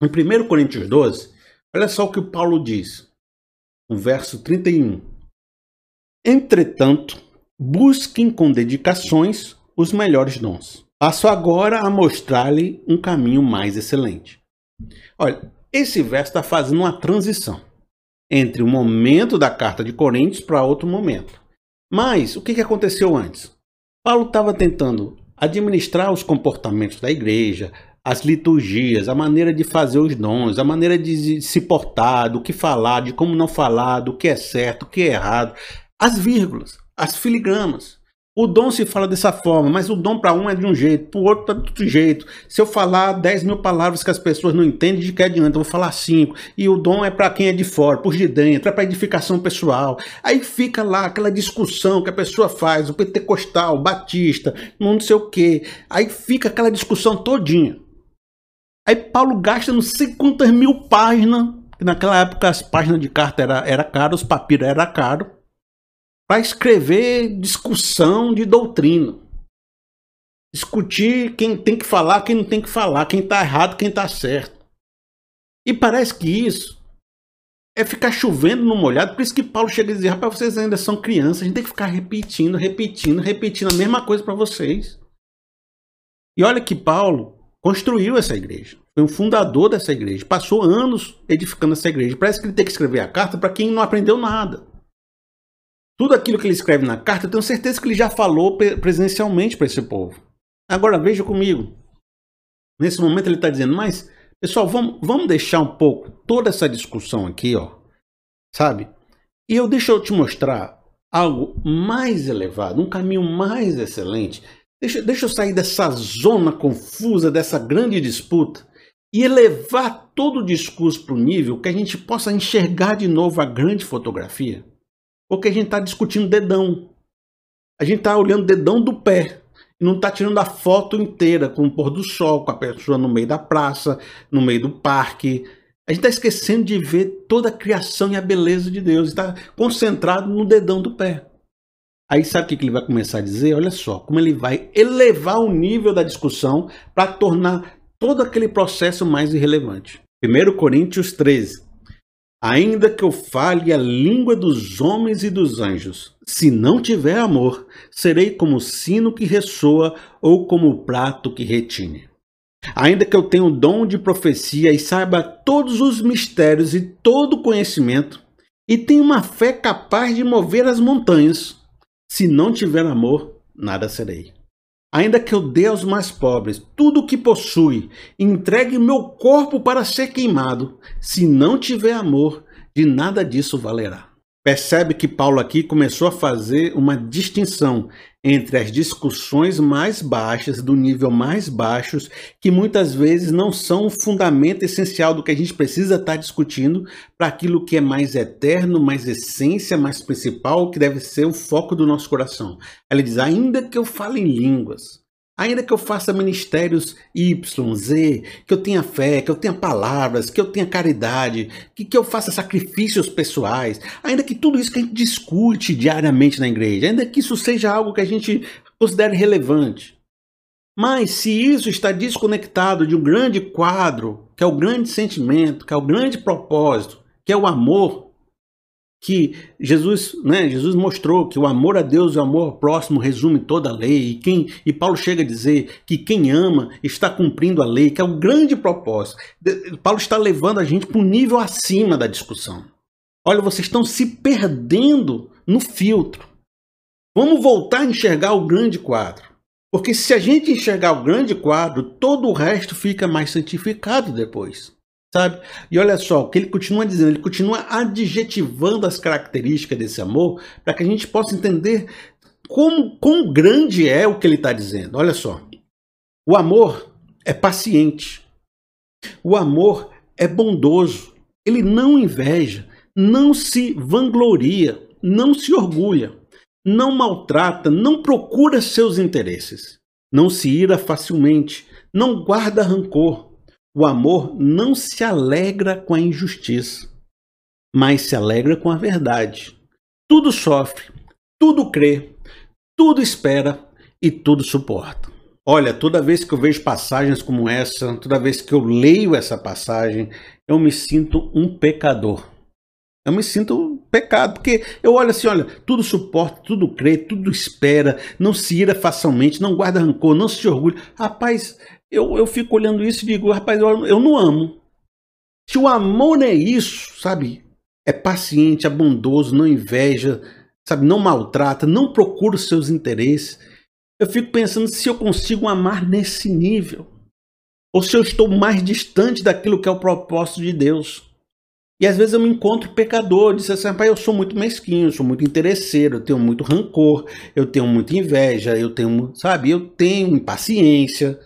Em 1 Coríntios 12, olha só o que o Paulo diz, no verso 31. Entretanto, busquem com dedicações os melhores dons. Passo agora a mostrar-lhe um caminho mais excelente. Olha, esse verso está fazendo uma transição entre o momento da carta de Coríntios para outro momento. Mas o que, que aconteceu antes? Paulo estava tentando administrar os comportamentos da igreja, as liturgias, a maneira de fazer os dons, a maneira de se portar, do que falar, de como não falar, do que é certo, o que é errado, as vírgulas, as filigramas. O dom se fala dessa forma, mas o dom para um é de um jeito, para o outro é de outro jeito. Se eu falar 10 mil palavras que as pessoas não entendem, de que adianta? Eu vou falar 5. E o dom é para quem é de fora, por de dentro, é para edificação pessoal. Aí fica lá aquela discussão que a pessoa faz, o pentecostal, o batista, não sei o quê. Aí fica aquela discussão todinha. Aí Paulo gasta não sei quantas mil páginas, que naquela época as páginas de carta era, era caro, os papiros era caro para escrever discussão de doutrina. Discutir quem tem que falar, quem não tem que falar, quem está errado, quem está certo. E parece que isso é ficar chovendo no molhado. Por isso que Paulo chega e diz: rapaz, vocês ainda são crianças, a gente tem que ficar repetindo, repetindo, repetindo a mesma coisa para vocês. E olha que Paulo construiu essa igreja. Foi o fundador dessa igreja. Passou anos edificando essa igreja. Parece que ele tem que escrever a carta para quem não aprendeu nada. Tudo aquilo que ele escreve na carta, eu tenho certeza que ele já falou presencialmente para esse povo. Agora veja comigo. Nesse momento ele está dizendo, mas pessoal, vamos, vamos deixar um pouco toda essa discussão aqui, ó, sabe? E eu deixa eu te mostrar algo mais elevado, um caminho mais excelente. Deixa, deixa eu sair dessa zona confusa, dessa grande disputa e elevar todo o discurso para o nível que a gente possa enxergar de novo a grande fotografia. Porque a gente está discutindo dedão. A gente está olhando dedão do pé. E não está tirando a foto inteira com o pôr do sol, com a pessoa no meio da praça, no meio do parque. A gente está esquecendo de ver toda a criação e a beleza de Deus. Está concentrado no dedão do pé. Aí sabe o que ele vai começar a dizer? Olha só, como ele vai elevar o nível da discussão para tornar todo aquele processo mais irrelevante. 1 Coríntios 13, Ainda que eu fale a língua dos homens e dos anjos, se não tiver amor, serei como o sino que ressoa ou como o prato que retine. Ainda que eu tenha o dom de profecia e saiba todos os mistérios e todo o conhecimento, e tenha uma fé capaz de mover as montanhas, se não tiver amor, nada serei. Ainda que eu dê aos mais pobres tudo o que possui, entregue meu corpo para ser queimado, se não tiver amor, de nada disso valerá. Percebe que Paulo aqui começou a fazer uma distinção entre as discussões mais baixas, do nível mais baixos, que muitas vezes não são o fundamento essencial do que a gente precisa estar discutindo, para aquilo que é mais eterno, mais essência, mais principal, que deve ser o foco do nosso coração. Ele diz: ainda que eu fale em línguas, Ainda que eu faça ministérios Y, Z, que eu tenha fé, que eu tenha palavras, que eu tenha caridade, que, que eu faça sacrifícios pessoais, ainda que tudo isso que a gente discute diariamente na igreja, ainda que isso seja algo que a gente considere relevante. Mas se isso está desconectado de um grande quadro, que é o grande sentimento, que é o grande propósito, que é o amor, que Jesus, né, Jesus mostrou que o amor a Deus e o amor ao próximo resume toda a lei, e, quem, e Paulo chega a dizer que quem ama está cumprindo a lei, que é o grande propósito. Paulo está levando a gente para um nível acima da discussão. Olha, vocês estão se perdendo no filtro. Vamos voltar a enxergar o grande quadro. Porque se a gente enxergar o grande quadro, todo o resto fica mais santificado depois sabe? E olha só, o que ele continua dizendo, ele continua adjetivando as características desse amor para que a gente possa entender como quão grande é o que ele está dizendo. Olha só, o amor é paciente, o amor é bondoso, ele não inveja, não se vangloria, não se orgulha, não maltrata, não procura seus interesses, não se ira facilmente, não guarda rancor o amor não se alegra com a injustiça, mas se alegra com a verdade. Tudo sofre, tudo crê, tudo espera e tudo suporta. Olha, toda vez que eu vejo passagens como essa, toda vez que eu leio essa passagem, eu me sinto um pecador. Eu me sinto pecado, porque eu olho assim, olha, tudo suporta, tudo crê, tudo espera, não se ira facilmente, não guarda rancor, não se orgulha. Rapaz, eu, eu fico olhando isso e digo, rapaz, eu, eu não amo. Se o amor é isso, sabe? É paciente, é bondoso, não inveja, sabe? Não maltrata, não procura os seus interesses. Eu fico pensando se eu consigo amar nesse nível. Ou se eu estou mais distante daquilo que é o propósito de Deus. E às vezes eu me encontro pecador, diz assim, pai, eu sou muito mesquinho, sou muito interesseiro, eu tenho muito rancor, eu tenho muita inveja, eu tenho, sabe, eu tenho impaciência,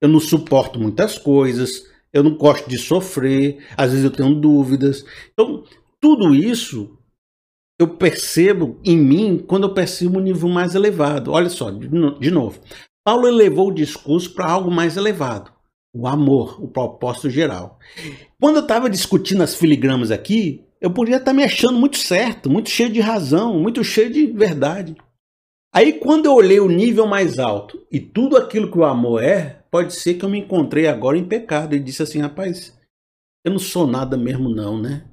eu não suporto muitas coisas, eu não gosto de sofrer, às vezes eu tenho dúvidas. Então, tudo isso eu percebo em mim quando eu percebo um nível mais elevado. Olha só, de novo. Paulo elevou o discurso para algo mais elevado. O amor, o propósito geral. Quando eu estava discutindo as filigramas aqui, eu podia estar tá me achando muito certo, muito cheio de razão, muito cheio de verdade. Aí quando eu olhei o nível mais alto e tudo aquilo que o amor é, pode ser que eu me encontrei agora em pecado e disse assim, rapaz, eu não sou nada mesmo não, né?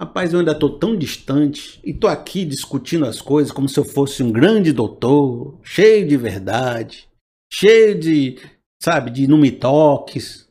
Rapaz, eu ainda estou tão distante e estou aqui discutindo as coisas como se eu fosse um grande doutor, cheio de verdade, cheio de, sabe, de não me toques.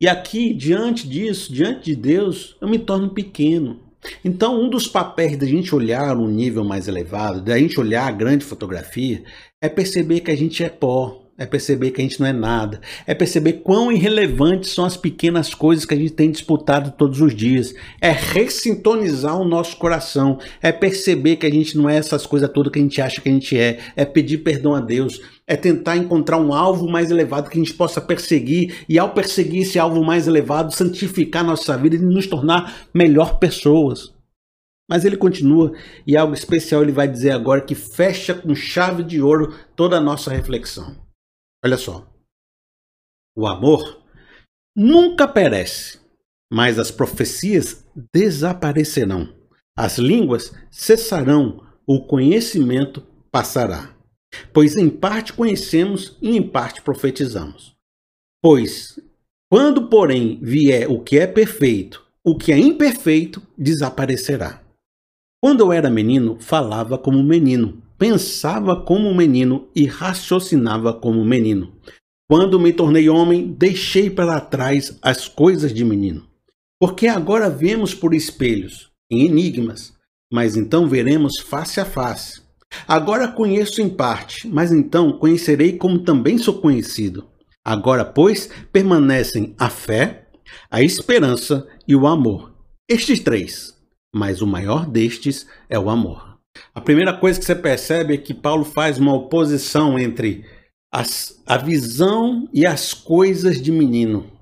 E aqui, diante disso, diante de Deus, eu me torno pequeno. Então, um dos papéis da gente olhar um nível mais elevado, da gente olhar a grande fotografia, é perceber que a gente é pó, é perceber que a gente não é nada, é perceber quão irrelevantes são as pequenas coisas que a gente tem disputado todos os dias, é ressintonizar o nosso coração, é perceber que a gente não é essas coisas todas que a gente acha que a gente é, é pedir perdão a Deus, é tentar encontrar um alvo mais elevado que a gente possa perseguir. E ao perseguir esse alvo mais elevado, santificar nossa vida e nos tornar melhor pessoas. Mas ele continua e algo especial ele vai dizer agora que fecha com chave de ouro toda a nossa reflexão. Olha só. O amor nunca perece, mas as profecias desaparecerão. As línguas cessarão, o conhecimento passará. Pois em parte conhecemos e em parte profetizamos. Pois, quando, porém, vier o que é perfeito, o que é imperfeito desaparecerá. Quando eu era menino, falava como menino, pensava como menino e raciocinava como menino. Quando me tornei homem, deixei para trás as coisas de menino. Porque agora vemos por espelhos, em enigmas, mas então veremos face a face. Agora conheço em parte, mas então conhecerei como também sou conhecido. Agora, pois, permanecem a fé, a esperança e o amor. Estes três, mas o maior destes é o amor. A primeira coisa que você percebe é que Paulo faz uma oposição entre as, a visão e as coisas de menino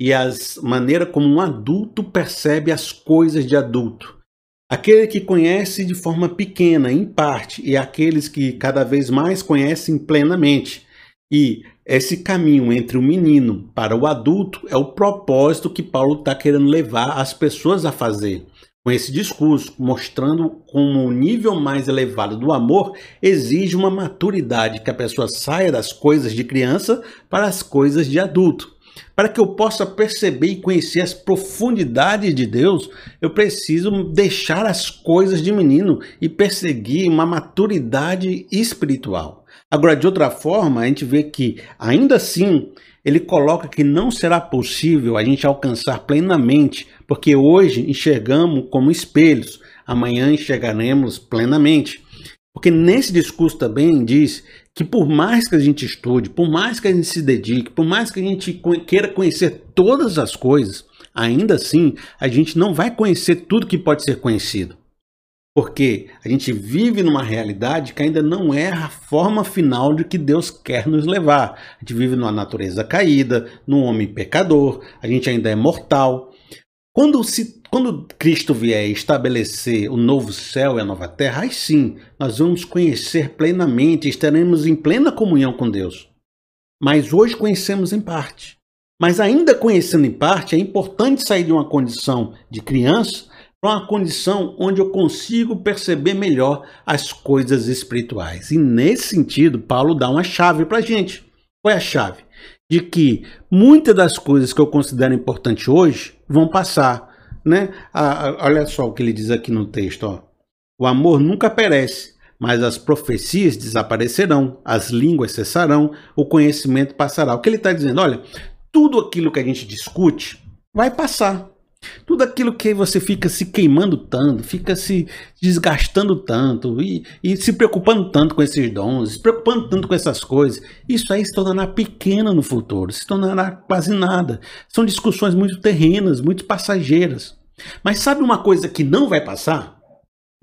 e a maneira como um adulto percebe as coisas de adulto. Aquele que conhece de forma pequena, em parte, e aqueles que cada vez mais conhecem plenamente. E esse caminho entre o menino para o adulto é o propósito que Paulo está querendo levar as pessoas a fazer com esse discurso, mostrando como o nível mais elevado do amor exige uma maturidade, que a pessoa saia das coisas de criança para as coisas de adulto. Para que eu possa perceber e conhecer as profundidades de Deus, eu preciso deixar as coisas de menino e perseguir uma maturidade espiritual. Agora, de outra forma, a gente vê que, ainda assim, ele coloca que não será possível a gente alcançar plenamente, porque hoje enxergamos como espelhos, amanhã enxergaremos plenamente. Porque nesse discurso também diz que por mais que a gente estude, por mais que a gente se dedique, por mais que a gente queira conhecer todas as coisas, ainda assim a gente não vai conhecer tudo que pode ser conhecido. Porque a gente vive numa realidade que ainda não é a forma final de que Deus quer nos levar. A gente vive numa natureza caída, num homem pecador, a gente ainda é mortal. Quando, se, quando Cristo vier estabelecer o novo céu e a nova terra, aí sim nós vamos conhecer plenamente, estaremos em plena comunhão com Deus. Mas hoje conhecemos em parte. Mas ainda conhecendo em parte, é importante sair de uma condição de criança para uma condição onde eu consigo perceber melhor as coisas espirituais. E nesse sentido, Paulo dá uma chave para a gente. Qual é a chave? De que muitas das coisas que eu considero importantes hoje vão passar. Né? olha só o que ele diz aqui no texto. Ó. O amor nunca perece, mas as profecias desaparecerão, as línguas cessarão, o conhecimento passará. O que ele está dizendo? Olha, tudo aquilo que a gente discute vai passar. Tudo aquilo que você fica se queimando tanto, fica se desgastando tanto e, e, se preocupando tanto com esses dons, se preocupando tanto com essas coisas, isso aí se tornará pequeno no futuro, se tornará quase nada. São discussões muito terrenas, muito passageiras. Mas sabe uma coisa que não vai passar?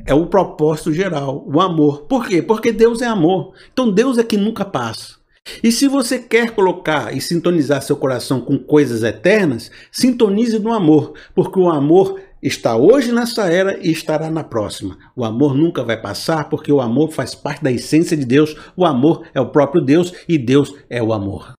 É o propósito geral, o amor. Por quê? Porque Deus é amor. Então Deus é que nunca passa. E se você quer colocar e sintonizar seu coração com coisas eternas, sintonize no amor, porque o amor está hoje nessa era e estará na próxima. O amor nunca vai passar, porque o amor faz parte da essência de Deus. O amor é o próprio Deus e Deus é o amor.